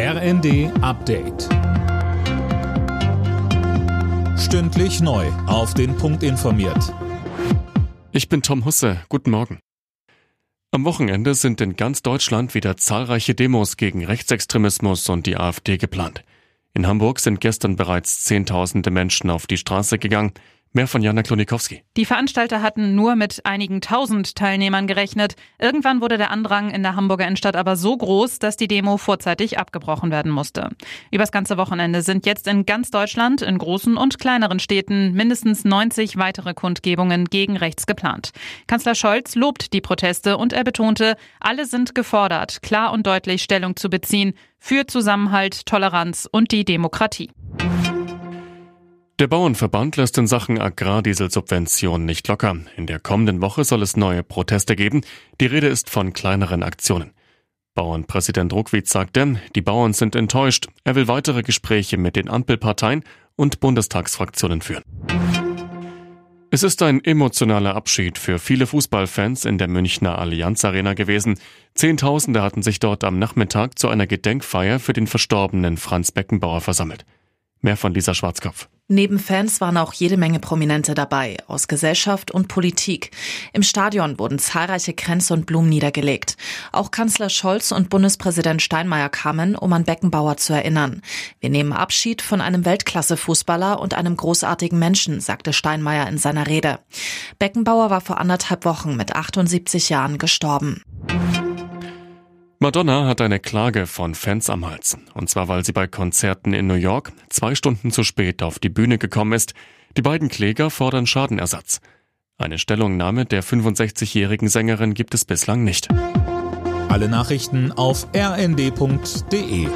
RND Update. Stündlich neu. Auf den Punkt informiert. Ich bin Tom Husse. Guten Morgen. Am Wochenende sind in ganz Deutschland wieder zahlreiche Demos gegen Rechtsextremismus und die AfD geplant. In Hamburg sind gestern bereits Zehntausende Menschen auf die Straße gegangen. Mehr von Jana Klonikowski. Die Veranstalter hatten nur mit einigen tausend Teilnehmern gerechnet. Irgendwann wurde der Andrang in der Hamburger Innenstadt aber so groß, dass die Demo vorzeitig abgebrochen werden musste. Übers ganze Wochenende sind jetzt in ganz Deutschland, in großen und kleineren Städten, mindestens 90 weitere Kundgebungen gegen rechts geplant. Kanzler Scholz lobt die Proteste und er betonte, alle sind gefordert, klar und deutlich Stellung zu beziehen für Zusammenhalt, Toleranz und die Demokratie. Der Bauernverband lässt in Sachen Agrardieselsubventionen nicht locker. In der kommenden Woche soll es neue Proteste geben. Die Rede ist von kleineren Aktionen. Bauernpräsident Ruckwitz sagte, die Bauern sind enttäuscht. Er will weitere Gespräche mit den Ampelparteien und Bundestagsfraktionen führen. Es ist ein emotionaler Abschied für viele Fußballfans in der Münchner Allianz Arena gewesen. Zehntausende hatten sich dort am Nachmittag zu einer Gedenkfeier für den verstorbenen Franz Beckenbauer versammelt. Mehr von Lisa Schwarzkopf. Neben Fans waren auch jede Menge Prominente dabei, aus Gesellschaft und Politik. Im Stadion wurden zahlreiche Kränze und Blumen niedergelegt. Auch Kanzler Scholz und Bundespräsident Steinmeier kamen, um an Beckenbauer zu erinnern. Wir nehmen Abschied von einem Weltklasse-Fußballer und einem großartigen Menschen, sagte Steinmeier in seiner Rede. Beckenbauer war vor anderthalb Wochen mit 78 Jahren gestorben. Madonna hat eine Klage von Fans am Hals. Und zwar, weil sie bei Konzerten in New York zwei Stunden zu spät auf die Bühne gekommen ist. Die beiden Kläger fordern Schadenersatz. Eine Stellungnahme der 65-jährigen Sängerin gibt es bislang nicht. Alle Nachrichten auf rnd.de